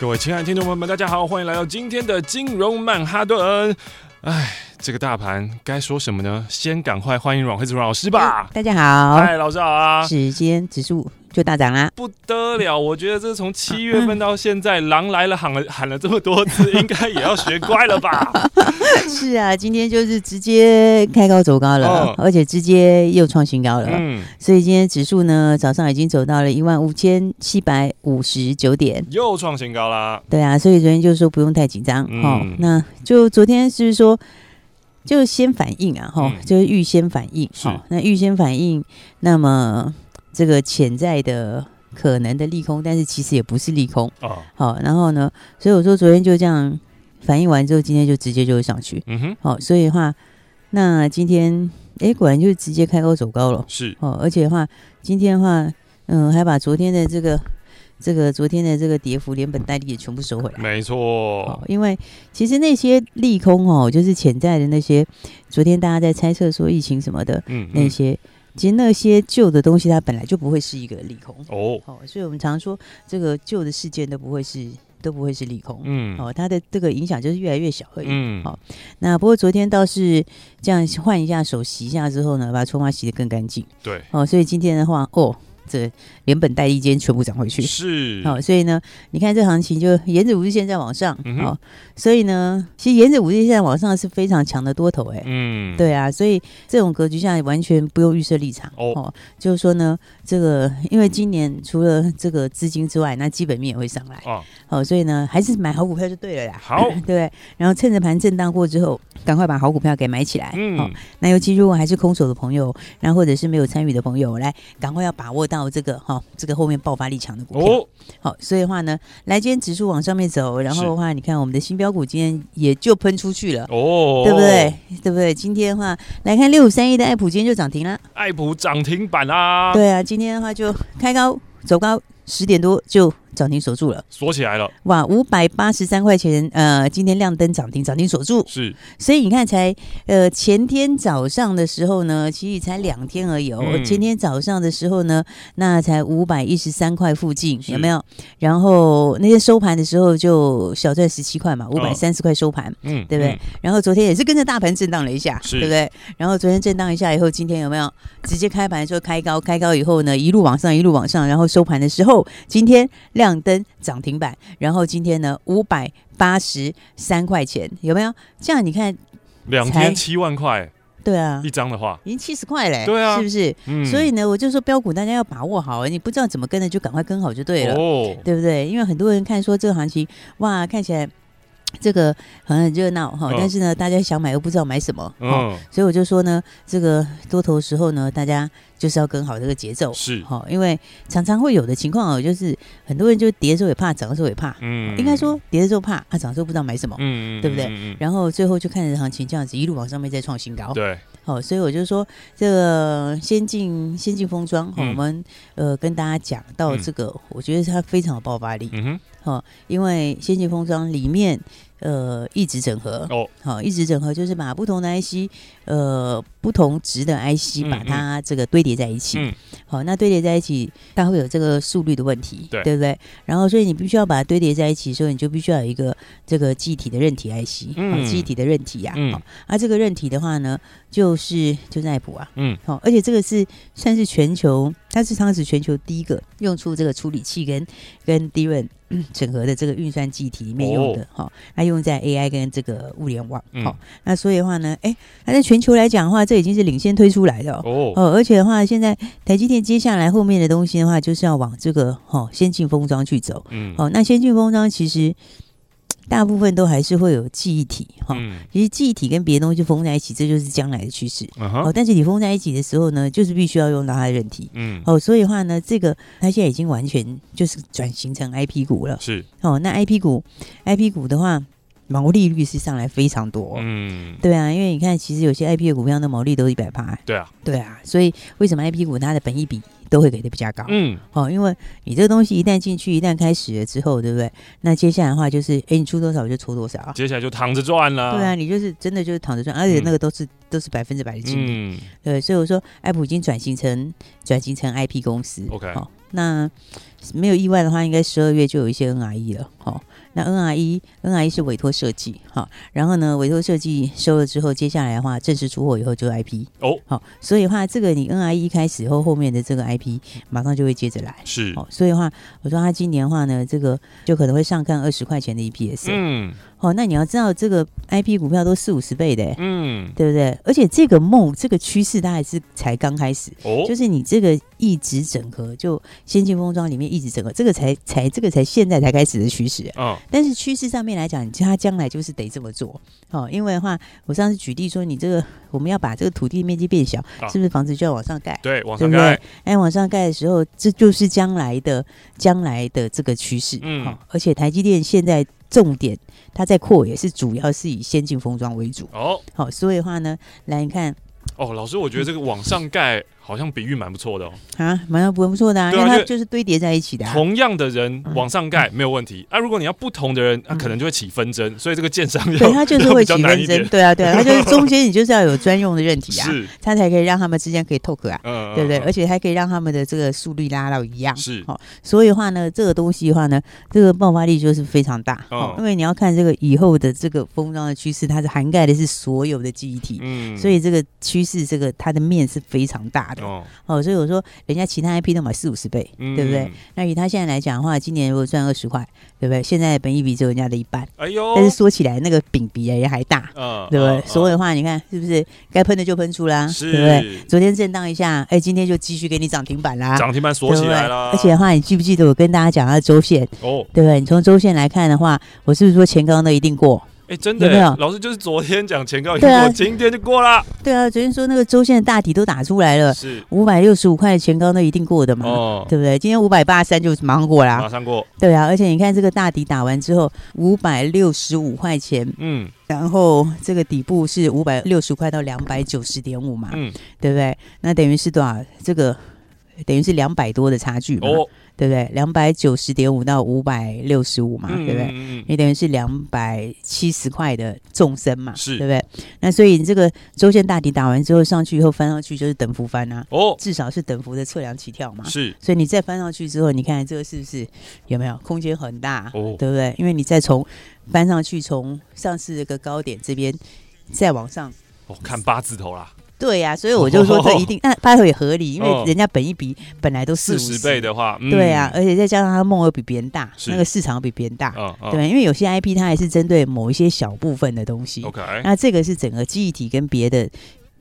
各位亲爱的听众朋友们，大家好，欢迎来到今天的金融曼哈顿。哎，这个大盘该说什么呢？先赶快欢迎阮惠子阮老师吧。大家好，嗨，老师好啊。时间指数。就大涨啦，不得了！我觉得这从七月份到现在，狼来了喊了喊了这么多次，应该也要学乖了吧？是啊，今天就是直接开高走高了，哦、而且直接又创新高了。嗯，所以今天指数呢，早上已经走到了一万五千七百五十九点，又创新高啦。对啊，所以昨天就说不用太紧张。嗯、哦，那就昨天是说就先反应啊，哈、嗯，就是预先反应。好那预先反应，那么。这个潜在的可能的利空，但是其实也不是利空哦。好，然后呢，所以我说昨天就这样反应完之后，今天就直接就上去。嗯哼，好，所以的话，那今天哎，果然就直接开高走高了。是哦，而且的话，今天的话，嗯，还把昨天的这个这个昨天的这个跌幅连本带利也全部收回来。没错，因为其实那些利空哦，就是潜在的那些，昨天大家在猜测说疫情什么的，嗯，那些。其实那些旧的东西，它本来就不会是一个利空哦。哦，所以我们常说，这个旧的事件都不会是都不会是利空。嗯，哦，它的这个影响就是越来越小而已。嗯，好，那不过昨天倒是这样换一下手洗一下之后呢，把筹码洗得更干净。对，哦，所以今天的话，哦。这连本带利间全部涨回去，是。好，所以呢，你看这行情就沿着五日线在往上，好、嗯哼，所以呢，其实沿着五日线在往上是非常强的多头，哎，嗯，对啊，所以这种格局下完全不用预设立场，哦，就是说呢，这个因为今年除了这个资金之外，那基本面也会上来，哦，好，所以呢，还是买好股票就对了啦，好，对，然后趁着盘震荡过之后，赶快把好股票给买起来，嗯，好，那尤其如果还是空手的朋友，然后或者是没有参与的朋友，来，赶快要把握到。到这个哈，这个后面爆发力强的股票，哦、好，所以的话呢，来今天指数往上面走，然后的话，你看我们的新标股今天也就喷出去了，哦，对不对？对不对？今天的话来看六五三一的爱普，今天就涨停了，爱普涨停板啊，对啊，今天的话就开高走高，十点多就。涨停锁住了，锁起来了。哇，五百八十三块钱，呃，今天亮灯涨停，涨停锁住。是，所以你看才，才呃前天早上的时候呢，其实才两天而已。哦。嗯、前天早上的时候呢，那才五百一十三块附近，有没有？然后那天收盘的时候就小赚十七块嘛，五百三十块收盘，嗯，对不对？嗯、然后昨天也是跟着大盘震荡了一下，是对不对？然后昨天震荡一下以后，今天有没有直接开盘说开高？开高以后呢，一路往上，一路往上，然后收盘的时候，今天亮。亮灯涨停板，然后今天呢五百八十三块钱，有没有？这样你看，两天七万块，对啊，一张的话已经七十块嘞，对啊，是不是？嗯，所以呢，我就说标股大家要把握好，你不知道怎么跟的，就赶快跟好就对了，哦，对不对？因为很多人看说这个行情，哇，看起来。这个很热闹哈，但是呢，大家想买又不知道买什么，嗯，所以我就说呢，这个多头时候呢，大家就是要跟好这个节奏，是。哈，因为常常会有的情况哦，就是很多人就跌的时候也怕，涨的时候也怕，嗯，应该说跌的时候怕，啊，涨的时候不知道买什么，嗯，对不对？然后最后就看着行情这样子一路往上面再创新高，对，好，所以我就说这个先进先进封装，我们呃跟大家讲到这个，我觉得它非常有爆发力，嗯哼。哦，因为先进封装里面，呃，一直整合哦，好，一直整合就是把不同的 IC，呃，不同值的 IC 把它这个堆叠在一起，嗯，好，那堆叠在一起，它会有这个速率的问题，对，对不对？然后，所以你必须要把它堆叠在一起，所以你就必须要有一个这个记忆体的韧体 IC，嗯，记忆体的韧体呀，嗯，啊，这个韧体的话呢，就是就是爱普啊，嗯，好，而且这个是算是全球，它是当时全球第一个用出这个处理器跟跟 DRAM。嗯，整合的这个运算记忆体里面用的哈，那、哦、用在 AI 跟这个物联网，好、嗯。哦，那所以的话呢，哎，它在全球来讲的话，这已经是领先推出来的哦，哦，而且的话，现在台积电接下来后面的东西的话，就是要往这个哈、哦、先进封装去走，嗯，好、哦，那先进封装其实大部分都还是会有记忆体哈。嗯、其实记忆体跟别的东西封在一起，这就是将来的趋势。哦，但是你封在一起的时候呢，就是必须要用到它的韧体。嗯，哦，所以的话呢，这个它现在已经完全就是转型成 IP 股了。是哦，那 IP 股，IP 股的话。毛利率是上来非常多，嗯，对啊，因为你看，其实有些 IP 的股票的毛利都一百趴，对啊，对啊，所以为什么 IP 股它的本益比都会给的比较高？嗯，哦，因为你这个东西一旦进去，一旦开始了之后，对不对？那接下来的话就是，哎，你出多少我就出多少，接下来就躺着赚了。对啊，你就是真的就是躺着赚，而且那个都是、嗯、都是百分之百的净利。嗯，对，所以我说，爱普已经转型成转型成 IP 公司。OK，好、哦，那没有意外的话，应该十二月就有一些 NRE 了。好、哦。那 NRE NRE 是委托设计，好，然后呢，委托设计收了之后，接下来的话正式出货以后就是 IP 哦，好，所以的话这个你 NRE 一开始后，后面的这个 IP 马上就会接着来，是，哦，所以的话，我说他今年的话呢，这个就可能会上看二十块钱的 EPS，嗯。哦，那你要知道这个 IP 股票都四五十倍的，嗯，对不对？而且这个梦，这个趋势，它还是才刚开始。哦，就是你这个一直整合，就先进封装里面一直整合，这个才才这个才现在才开始的趋势。嗯，但是趋势上面来讲，你它将来就是得这么做。哦，因为的话，我上次举例说，你这个我们要把这个土地面积变小，啊、是不是房子就要往上盖？对，往上盖。哎，往上盖的时候，这就是将来的将来的这个趋势。嗯，哦，而且台积电现在。重点，它在扩，也是主要是以先进封装为主。哦，好，所以的话呢，来你看。哦，老师，我觉得这个往上盖。好像比喻蛮不错的哦，啊，蛮不不错的啊，因为它就是堆叠在一起的。同样的人往上盖没有问题，啊，如果你要不同的人，那可能就会起纷争，所以这个建商对它就是会起纷争，对啊，对啊，它就是中间 你就是要有专用的韧体啊，是，它才可以让他们之间可以 talk 啊，嗯，对不对？而且还可以让他们的这个速率拉到一样，是，哦，所以的话呢，这个东西的话呢，这个爆发力就是非常大，哦，因为你要看这个以后的这个封装的趋势，它是涵盖的是所有的记忆体，嗯，所以这个趋势这个它的面是非常大的，哦，哦，所以。我说，人家其他 IP 都买四五十倍，嗯、对不对？那以他现在来讲的话，今年如果赚二十块，对不对？现在本益比只有人家的一半，哎呦！但是说起来，那个饼比人家还大，嗯，对不对？嗯、所以的话，你看是不是该喷的就喷出啦？是，对不对？昨天震荡一下，哎，今天就继续给你涨停板啦，涨停板锁起来了。而且的话，你记不记得我跟大家讲它的周线？哦，对不对？你从周线来看的话，我是不是说前高那一定过？哎，真的有没有？老师就是昨天讲前高一定过，今天就过了。对啊，昨天说那个周线的大底都打出来了，是五百六十五块的前高，那一定过的嘛，哦，对不对？今天五百八十三就马上过了，马上过。对啊，而且你看这个大底打完之后，五百六十五块钱，嗯，然后这个底部是五百六十块到两百九十点五嘛，嗯，对不对？那等于是多少？这个等于是两百多的差距嘛。哦对不对？两百九十点五到五百六十五嘛，嗯、对不对？你等于是两百七十块的纵深嘛，是对不对？那所以你这个周线大底打完之后上去以后翻上去就是等幅翻啊，哦，至少是等幅的测量起跳嘛，是。所以你再翻上去之后，你看这个是不是有没有空间很大？哦，对不对？因为你再从翻上去，从上次这个高点这边再往上，哦，看八字头啦。对呀、啊，所以我就说这一定，那八头也合理，因为人家本一比本来都四十倍的话，嗯、对啊，而且再加上它梦又比别人大，那个市场比别人大，哦哦、对，因为有些 IP 它还是针对某一些小部分的东西，OK，那这个是整个记忆体跟别的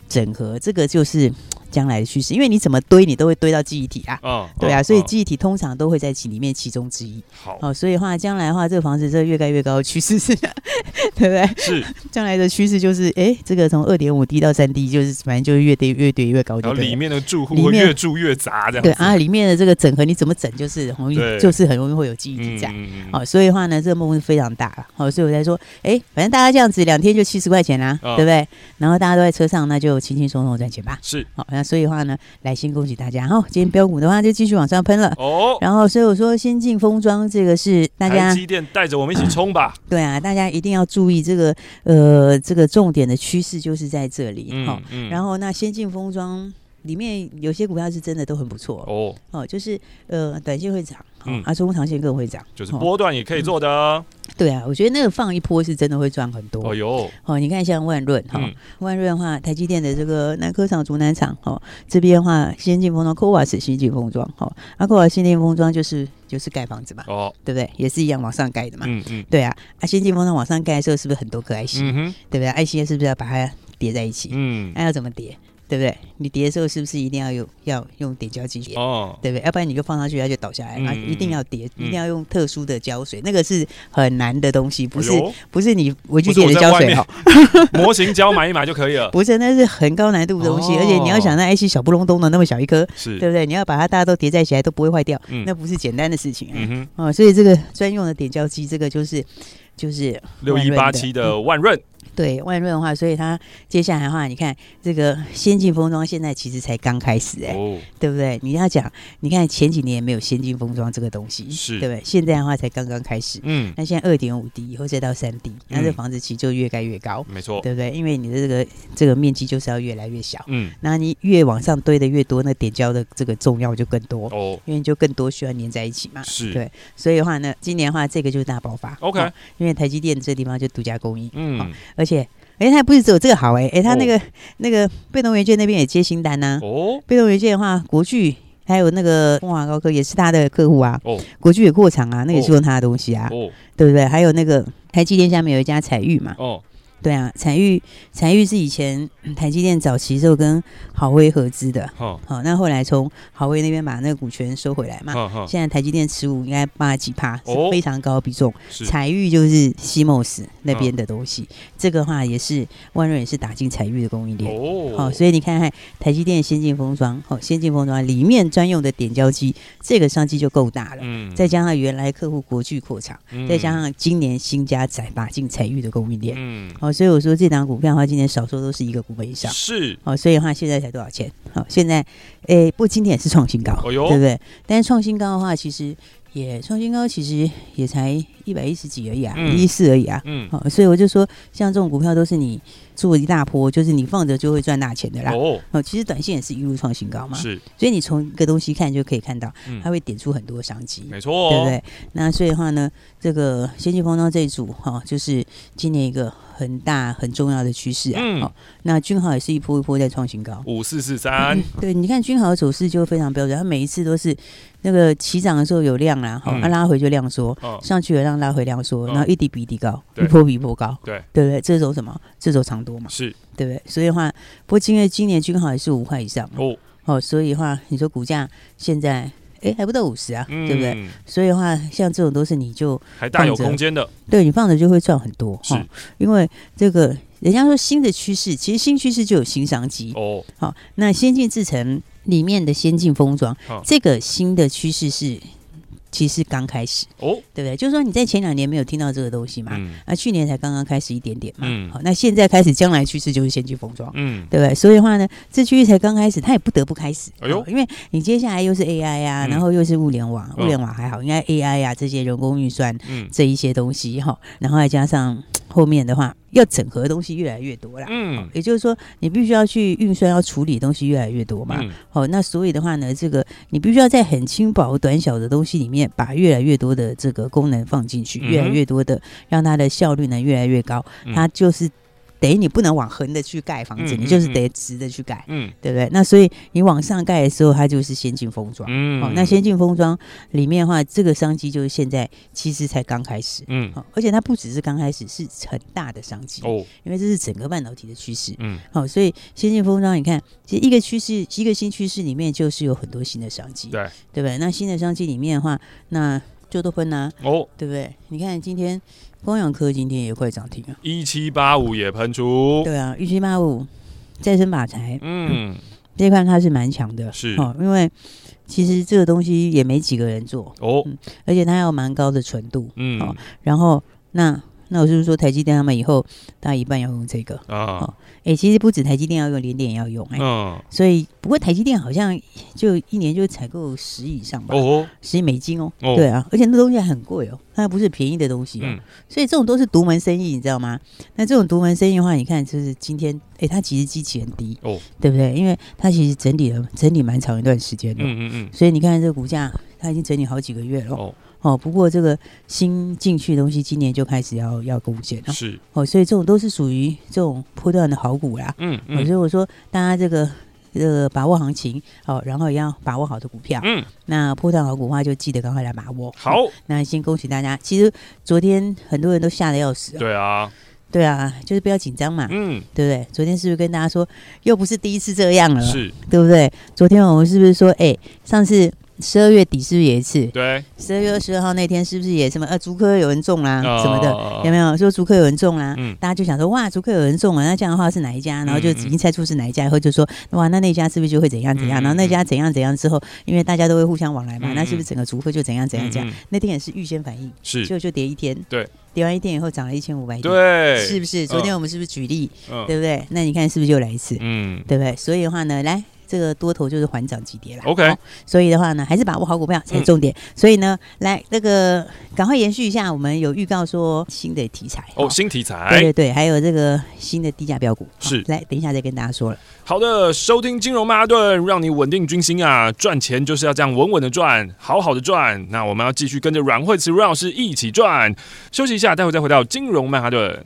整合，这个就是。将来的趋势，因为你怎么堆，你都会堆到记忆体啊。嗯，对啊，所以记忆体通常都会在其里面其中之一。好，哦，所以的话将来的话，这个房子这个越盖越高的趋势是，对不对？是，将来的趋势就是，哎，这个从二点五 D 到三 D，就是反正就是越堆越堆越高。然后里面的住户会越住越杂，这样。对啊，里面的这个整合你怎么整，就是容易，就是很容易会有记忆体在。好，所以的话呢，这个梦是非常大。好，所以我在说，哎，反正大家这样子两天就七十块钱啦，对不对？然后大家都在车上，那就轻轻松松赚钱吧。是，好。那所以的话呢，来先恭喜大家哈！今天标股的话就继续往上喷了哦。然后所以我说先进封装这个是大家台积电带着我们一起冲吧。对啊，大家一定要注意这个呃这个重点的趋势就是在这里哈。然后那先进封装里面有些股票是真的都很不错哦哦，就是呃短线会涨。嗯，啊，中长线更会涨，就是波段也可以做的。嗯。对啊，我觉得那个放一波是真的会赚很多。哦哟，哦，你看像万润哈，万润的话，台积电的这个南科厂、竹南厂，哦，这边的话，先进封装，CoWoS 先进封装，哈，啊，CoWoS 先进封装就是就是盖房子嘛，哦，对不对？也是一样往上盖的嘛，嗯嗯，对啊，啊，先进封装往上盖的时候，是不是很多颗 IC？嗯哼，对不对？IC 是不是要把它叠在一起？嗯，那要怎么叠？对不对？你叠的时候是不是一定要有要用点胶机叠？哦，对不对？要不然你就放上去，它就倒下来。啊，一定要叠，一定要用特殊的胶水，那个是很难的东西，不是不是你文具店的胶水哈。模型胶买一买就可以了。不是，那是很高难度的东西，而且你要想那 IC 小不隆咚的那么小一颗，是对不对？你要把它大家都叠在一起来都不会坏掉，那不是简单的事情。嗯哼，哦，所以这个专用的点胶机，这个就是就是六一八七的万润。对万润的话，所以它接下来的话，你看这个先进封装现在其实才刚开始哎、欸，哦、对不对？你要讲，你看前几年也没有先进封装这个东西，是。对不对？现在的话才刚刚开始，嗯，那现在二点五 D 以后再到三 D，那这房子其实就越盖越高，没错、嗯，对不对？因为你的这个这个面积就是要越来越小，嗯，那你越往上堆的越多，那点胶的这个重要就更多哦，因为就更多需要粘在一起嘛，是。对，所以的话呢，今年的话这个就是大爆发，OK，因为台积电这地方就独家供应，嗯，而且。哎，他不是只有这个好哎，哎，他那个、哦、那个被动元件那边也接新单呐、啊。哦，被动元件的话，国巨还有那个凤华高科也是他的客户啊。哦，国巨也扩厂啊，那也是用他的东西啊。哦，对不对？还有那个台积电下面有一家彩玉嘛。哦。对啊，彩玉，彩玉是以前台积电早期时候跟豪威合资的，好、哦，那后来从豪威那边把那个股权收回来嘛，现在台积电持股应该八十几趴，是非常高的比重。采钰、哦、就是西莫斯那边的东西，哦、这个话也是万润也是打进彩玉的供应链。哦，好、哦，所以你看看台积电先进封装，哦，先进封装里面专用的点胶机，这个商机就够大了。嗯，再加上原来客户国巨扩厂，嗯、再加上今年新加载打进彩玉的供应链，嗯。哦，所以我说这档股票的话，今年少说都是一个股本以上。是哦，所以的话，现在才多少钱？好，现在，诶，不过今天也是创新高，哦、对不对？但是创新高的话，其实也创新高，其实也才一百一十几而已啊，一四、嗯、而已啊。嗯，好，所以我就说，像这种股票都是你做一大波，就是你放着就会赚大钱的啦。哦，其实短线也是一路创新高嘛。是，所以你从一个东西看就可以看到，它会点出很多商机。没错、哦，对不对？那所以的话呢，这个先进封装这一组哈，就是今年一个。很大很重要的趋势啊！哦，那君豪也是一波一波在创新高，五四四三。对，你看君豪的走势就非常标准，它每一次都是那个起涨的时候有量啦，好、嗯，它、啊、拉回就量缩，哦、上去了让拉回量缩，然后一底比一底高，一波比一波高，对，对不对？这种什么？这种长多嘛？是，对不对？所以的话，不过今月今年均好也是五块以上哦，哦，所以的话，你说股价现在。哎，还不到五十啊，嗯、对不对？所以的话，像这种都是你就还大有空间的，对你放着就会赚很多。是、哦，因为这个人家说新的趋势，其实新趋势就有新商机哦。好、哦，那先进制程里面的先进封装，哦、这个新的趋势是。其实刚开始哦，对不对？就是说你在前两年没有听到这个东西嘛，嗯、啊，去年才刚刚开始一点点嘛，嗯、好，那现在开始，将来趋势就是先去封装，嗯，对不对？所以的话呢，这区域才刚开始，它也不得不开始，哎呦，因为你接下来又是 AI 啊，嗯、然后又是物联网，物联网还好，应该 AI 啊这些人工运算，嗯，这一些东西哈，然后再加上。后面的话要整合的东西越来越多啦，嗯，也就是说你必须要去运算，要处理的东西越来越多嘛，好、嗯，那所以的话呢，这个你必须要在很轻薄短小的东西里面，把越来越多的这个功能放进去，越来越多的让它的效率呢越来越高，它就是。等于你不能往横的去盖房子，嗯、你就是得直的去盖，嗯，对不对？那所以你往上盖的时候，它就是先进封装，嗯，好、哦，那先进封装里面的话，这个商机就是现在其实才刚开始，嗯，好、哦，而且它不只是刚开始，是很大的商机哦，因为这是整个半导体的趋势，嗯，好、哦，所以先进封装，你看，其实一个趋势，一个新趋势里面就是有很多新的商机，对，对不对？那新的商机里面的话，那就都分呐，哦，对不对？你看今天。光阳科今天也快涨停啊！一七八五也喷出，对啊，一七八五再生靶材，嗯，这一块它是蛮强的，是哦，因为其实这个东西也没几个人做哦、嗯，而且它有蛮高的纯度，嗯，哦，然后那。那我是不是说台积电他们以后大概一半要用这个啊？哦，哎、欸，其实不止台积电要用，联电也要用哎。嗯。所以不过台积电好像就一年就采购十亿以上吧？哦。十亿美金哦。哦。对啊，而且那东西还很贵哦，它还不是便宜的东西。嗯。所以这种都是独门生意，你知道吗？那这种独门生意的话，你看就是今天，哎、欸，它其实机器很低哦，对不对？因为它其实整理了整理蛮长一段时间的。嗯嗯嗯。所以你看这个股价，它已经整理好几个月了。哦。哦，不过这个新进去的东西，今年就开始要要贡献了。是哦，所以这种都是属于这种波段的好股啦。嗯嗯、哦，所以我说大家这个这个把握行情，哦，然后也要把握好的股票。嗯，那波段好股的话，就记得赶快来把握。好、哦，那先恭喜大家。其实昨天很多人都吓得要死。对啊，对啊，就是不要紧张嘛，嗯，对不对？昨天是不是跟大家说，又不是第一次这样了，是，对不对？昨天我们是不是说，哎，上次。十二月底是不是也一次？对，十二月二十二号那天是不是也什么？呃，竹科有人中啦，哦、什么的，有没有说竹科有人中啦？嗯，大家就想说，哇，竹科有人中啊，那这样的话是哪一家？然后就已经猜出是哪一家，以后就说，哇，那那家是不是就会怎样怎样？然后那家怎样怎样之后，因为大家都会互相往来嘛，那是不是整个竹科就怎样怎样怎样？那天也是预先反应，是，就就跌一天，对，跌完一天以后涨了一千五百点，对，是不是？昨天我们是不是举例，对不对？那你看是不是又来一次？嗯，对不对？所以的话呢，来。这个多头就是缓涨急跌了，OK，所以的话呢，还是把握好股票才是重点。嗯、所以呢，来那个赶快延续一下，我们有预告说新的题材哦，新题材，对对对，还有这个新的低价标股是，来等一下再跟大家说了。好的，收听金融曼哈顿，让你稳定军心啊，赚钱就是要这样稳稳的赚，好好的赚。那我们要继续跟着阮慧慈阮老师一起赚。休息一下，待会再回到金融曼哈顿。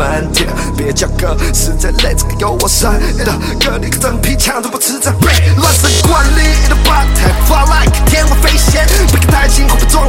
我专门贴，别叫哥，实在累，这个有我深的哥，你个真皮枪都不吃这背，乱神惯例的 butterfly like 天外飞仙，别太近，会被撞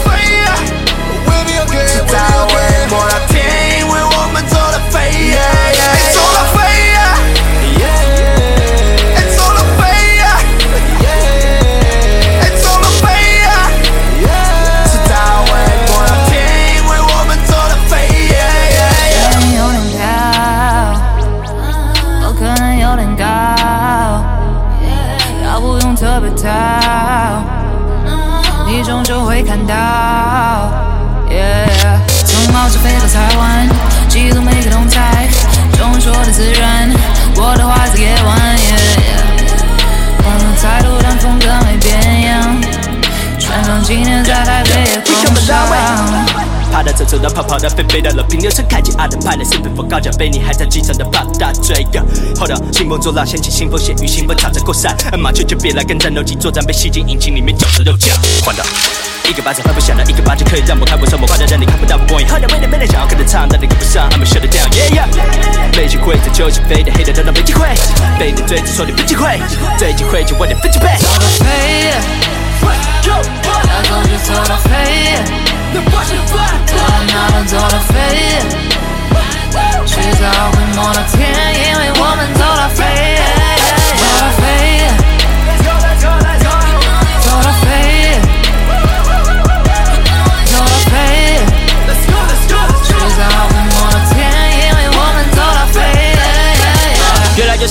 是在为莫拉天，因为我们做了飞，yeah, 走得飞。跑的、飞飞的，乐平流车开启阿的派的，是否高脚杯？你还在机场的八大追个？Hold up，兴风作浪，掀起腥风血雨，兴风插着过山，马球就别来跟战斗机作战，被吸进引擎里面绞成肉酱。换到一个巴掌拍不响的，一个巴掌可以让我开不上，我快的让你看不到我光影。Hold up，没人没人想要跟着唱，但你跟不上，I'm shut it down，yeah yeah。没机会在球场飞的黑的都当没机会，被你追着说你没机会，最机会就晚点分机会。走到飞，要走就走到飞。我们哪能走到飞？迟早会摸到天，因为我们走到飞，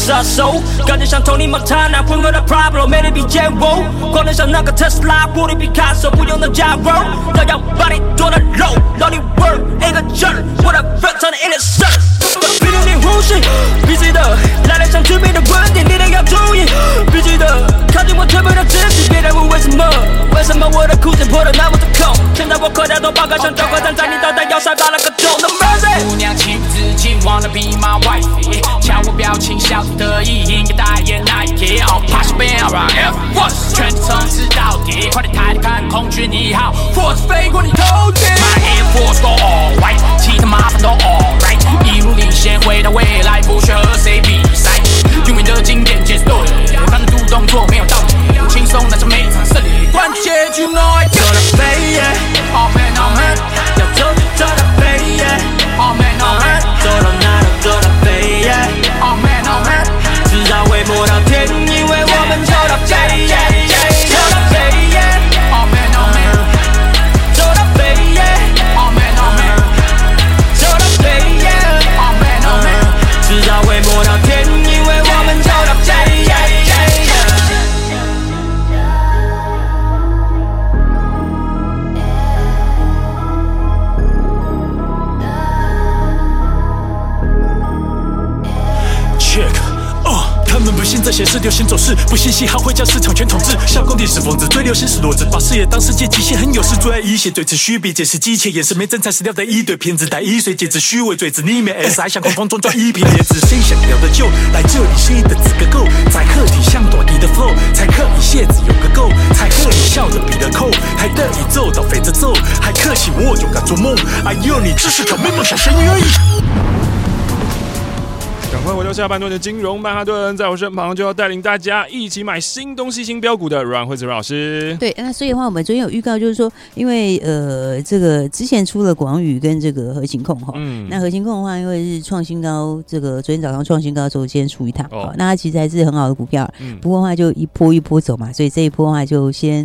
手，感觉像 Tony Montana，混合的 Pablo，魅力比剑舞，光能像那个特斯拉，玻璃比卡索，不用的加油，都要把你剁了肉，让你 work 一个劲儿，我的 rap 唱的 innocent，逼着你呼吸，必须的，来了像致命的问题，你得要注意，必须的，靠近我特别的自信，别再问为什么，为什么我的裤子破得那么的空，现在我口袋都爆开，像交关站在你脑袋要塞爆了个洞，No mercy，姑娘欺负自己，wanna be my wife，瞧我表情，笑得得意，应该代言 Nike，哦，怕是变 Air Force，全程从此到底，快点抬头看空军一号，Force 飞过你头顶，My Air Force go all white，其他麻烦都 all right，一路领先回到未来，不需和谁比赛，永远的经典节奏，反正动作没有道理，轻松拿下每场胜利，关键就 know I got 这些是流行走势，不信嘻哈会将市场全统治。小工地是疯子，最流行是骡子，把事业当世界极限很有事，最爱一些最持续比解释机械，眼神没真材实料的一堆骗子，带一岁戒指虚伪嘴子，里面 S 还想狂放装装一瓶椰子，谁想要的就来这里，谁的资格够？在客厅像短笛的 flow，才可以蝎子有个够，才可以笑着比的扣，还得以奏到飞着奏，还可惜我就敢做梦，哎呦你只是个没梦想咸鱼而已。赶快回到下半段的金融曼哈顿，在我身旁就要带领大家一起买新东西、新标股的阮惠子老师。对，那所以的话，我们昨天有预告，就是说，因为呃，这个之前出了广宇跟这个核心控哈，嗯，那核心控的话，因为是创新高，这个昨天早上创新高之后，今天出一趟，哦，那它其实还是很好的股票，嗯，不过的话就一波一波走嘛，所以这一波的话就先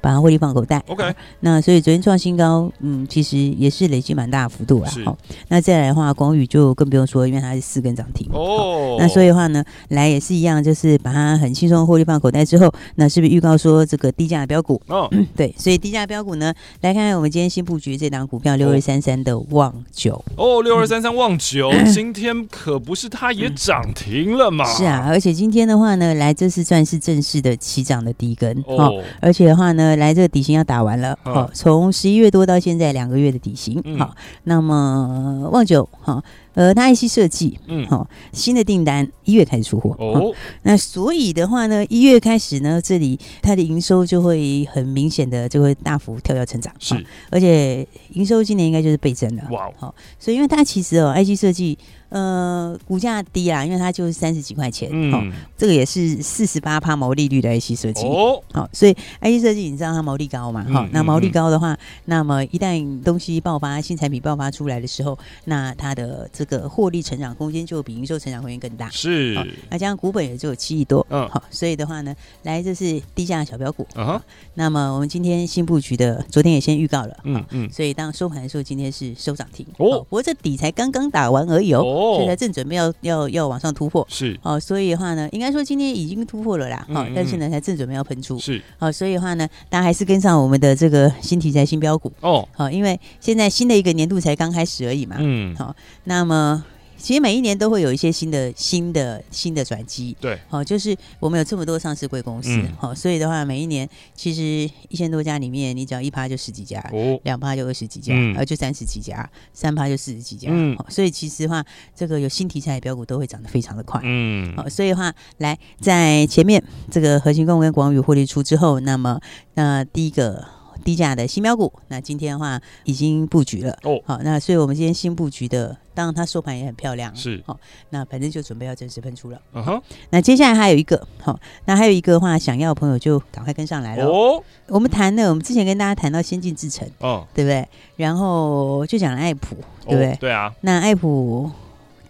把它获利放口袋，OK。那所以昨天创新高，嗯，其实也是累积蛮大的幅度啊，好，那再来的话，广宇就更不用说，因为它是四根涨。哦，那所以的话呢，来也是一样，就是把它很轻松获利放口袋之后，那是不是预告说这个低价的标股？哦、嗯，对，所以低价标股呢，来看看我们今天新布局这档股票六二三三的旺九。哦，六二三三旺九，今天可不是它也涨停了吗？是啊，而且今天的话呢，来这是算是正式的起涨的第一根哦，而且的话呢，来这个底薪要打完了，哦，从十一月多到现在两个月的底薪，好，那么旺九哈。呃，他爱惜设计，嗯，好，新的订单一月开始出货哦，那所以的话呢，一月开始呢，这里它的营收就会很明显的就会大幅跳跃成长，是，而且营收今年应该就是倍增了，哇，好，所以因为它其实哦，IC 设计。呃，股价低啊，因为它就是三十几块钱，嗯、哦，这个也是四十八趴毛利率的 IC 设计，哦，好，所以 IC 设计你知道它毛利高嘛，哈、嗯，那毛利高的话，嗯、那么一旦东西爆发，新产品爆发出来的时候，那它的这个获利成长空间就比营收成长空间更大，是，那加上股本也只有七亿多，嗯，好，所以的话呢，来这是低价小标股，嗯哼，那么我们今天新布局的，昨天也先预告了，嗯嗯，所以当收盘的时候，今天是收涨停，哦，不过这底才刚刚打完而已哦。现在正准备要要要往上突破，是。哦，所以的话呢，应该说今天已经突破了啦，哦，但是呢，才正准备要喷出，是。好，所以的话呢，大家还是跟上我们的这个新题材、新标股。哦，好，因为现在新的一个年度才刚开始而已嘛，嗯，好，那么。其实每一年都会有一些新的、新的、新的转机。对，好，就是我们有这么多上市贵公司，好、嗯，所以的话，每一年其实一千多家里面，你只要一趴就十几家，哦，两趴就二十几家，呃、嗯，就三十几家，三趴就四十几家，嗯，所以其实的话，这个有新题材的标股都会涨得非常的快，嗯，好，所以的话，来在前面这个核心共跟广宇获利出之后，那么那第一个。低价的新标股，那今天的话已经布局了哦。好，那所以我们今天新布局的，当然它收盘也很漂亮，是好。那反正就准备要正式喷出了。嗯哼。那接下来还有一个，好，那还有一个的话，想要的朋友就赶快跟上来了。哦。我们谈的，我们之前跟大家谈到先进制程，哦，对不对？然后就讲了爱普，对不对？对啊。那爱普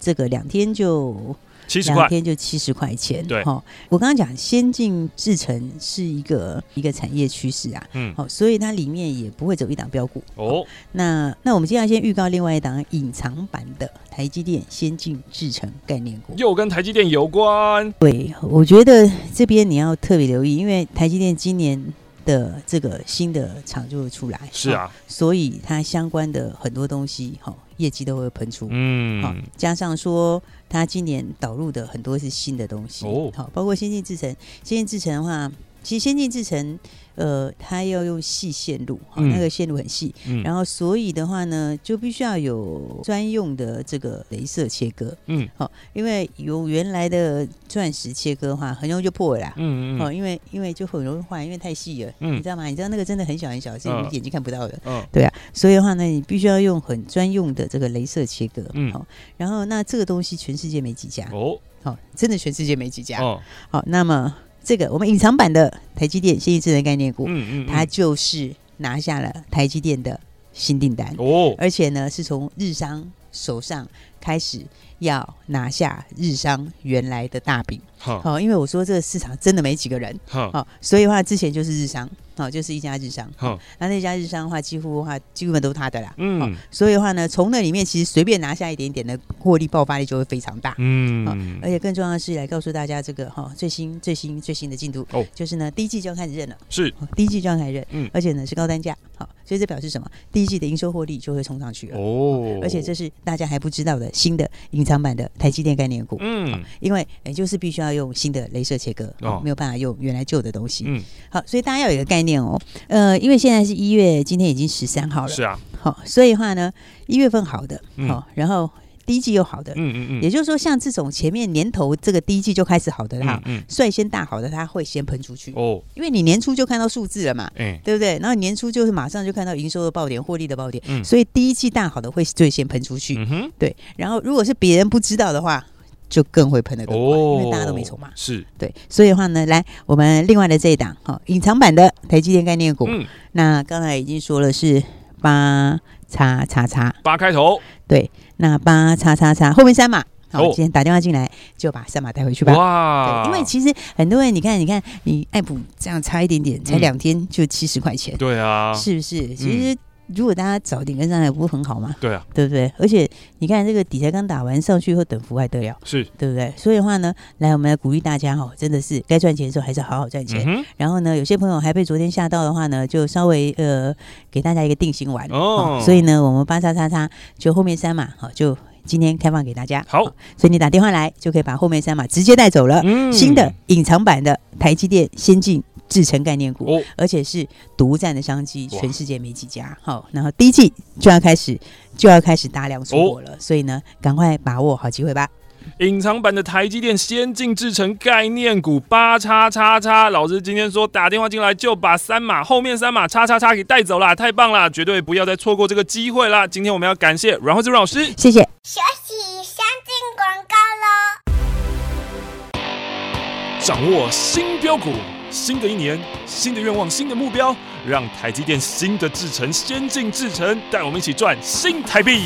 这个两天就七十块，两天就七十块钱。对，好，我刚刚讲先进制程是一个一个产业趋势啊，嗯，好，所以它里面也不会走一档标股哦。那那我们接下来先预告另外一档隐藏版的台积电先进制程概念股，又跟台积电有关。对，我觉得这边你要特别留意，因为台积电今年的这个新的厂就会出来，是啊，所以它相关的很多东西，哈。业绩都会喷出，嗯，好，加上说它今年导入的很多是新的东西，哦，好，包括先进制程，先进制程的话，其实先进制程。呃，它要用细线路，哈、嗯，那个线路很细，嗯，然后所以的话呢，就必须要有专用的这个镭射切割，嗯，好，因为有原来的钻石切割的话，很容易就破了啦，嗯嗯，好，因为因为就很容易坏，因为太细了，嗯，你知道吗？你知道那个真的很小很小，是你眼睛看不到的，嗯，对啊，所以的话呢，你必须要用很专用的这个镭射切割，嗯，好，然后那这个东西全世界没几家，哦，好，真的全世界没几家，哦，好，那么。这个我们隐藏版的台积电新一智能概念股，嗯嗯，嗯，它就是拿下了台积电的新订单哦，而且呢是从日商手上开始要拿下日商原来的大饼，好、哦，因为我说这个市场真的没几个人，好、哦，所以的话之前就是日商。好、哦，就是一家日商。好、哦，那那家日商的话，几乎的话，基本都是他的啦。嗯、哦，所以的话呢，从那里面其实随便拿下一点点的获利爆发力就会非常大。嗯、哦，而且更重要的是来告诉大家这个哈、哦、最新最新最新的进度。哦，就是呢第一季就要开始认了。是，哦、第一季就要开始认。嗯，而且呢是高单价。好、哦，所以这表示什么？第一季的营收获利就会冲上去了。哦，而且这是大家还不知道的新的隐藏版的台积电概念股。嗯、哦，因为也就是必须要用新的镭射切割，哦，没有办法用原来旧的东西。嗯，好，所以大家要有一个概念哦。呃，因为现在是一月，今天已经十三号了。是啊，好、哦，所以的话呢，一月份好的，好、然后第一季又好的，嗯嗯嗯，也就是说，像这种前面年头这个第一季就开始好的哈，嗯，率先大好的，它会先喷出去。哦，因为你年初就看到数字了嘛，嗯，对不对？然后年初就是马上就看到营收的爆点、获利的爆点，嗯，所以第一季大好的会最先喷出去，嗯哼，对。然后如果是别人不知道的话。就更会喷的更快，因为大家都没筹码。是。对，所以的话呢，来我们另外的这一档哈，隐藏版的台积电概念股。嗯，那刚才已经说了是八叉叉叉，八开头。对，那八叉叉叉后面三码。好，今天打电话进来就把三码带回去吧。哇，因为其实很多人，你看，你看，你爱普这样差一点点，才两天就七十块钱。对啊，是不是？其实。如果大家早点跟上来，不是很好吗？对啊，对不对？而且你看这个底才刚打完，上去以后等幅还得了，是对不对？所以的话呢，来我们来鼓励大家哈，真的是该赚钱的时候还是好好赚钱。嗯、然后呢，有些朋友还被昨天吓到的话呢，就稍微呃给大家一个定心丸哦。所以呢，我们八叉叉叉就后面三码好，就今天开放给大家。好，所以你打电话来就可以把后面三码直接带走了。嗯，新的隐藏版的台积电先进。制成概念股，哦、而且是独占的商机，全世界没几家。好，然后第一季就要开始，就要开始大量出货了，哦、所以呢，赶快把握好机会吧。隐藏版的台积电先进制成概念股八叉叉叉，老师今天说打电话进来就把三码后面三码叉叉叉给带走了，太棒了，绝对不要再错过这个机会了。今天我们要感谢阮惠子阮老师，谢谢。休息，先进广告喽。掌握新标股。新的一年，新的愿望，新的目标，让台积电新的制程先进制程带我们一起赚新台币。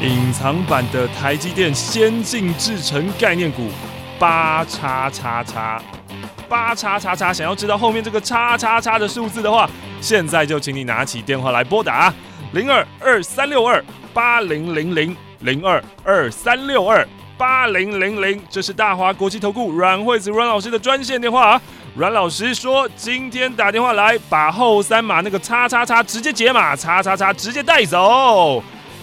隐藏版的台积电先进制程概念股八叉叉叉八叉叉叉，想要知道后面这个叉叉叉的数字的话，现在就请你拿起电话来拨打零二二三六二八零零零零二二三六二。八零零零，这是大华国际投顾阮惠子阮老师的专线电话啊。阮老师说，今天打电话来，把后三码那个叉叉叉直接解码，叉叉叉直接带走。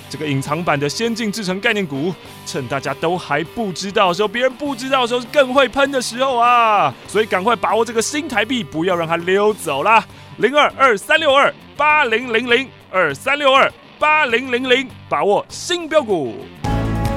这个隐藏版的先进制成概念股，趁大家都还不知道的时候，别人不知道的时候，更会喷的时候啊！所以赶快把握这个新台币，不要让它溜走啦。零二二三六二八零零零二三六二八零零零，把握新标股。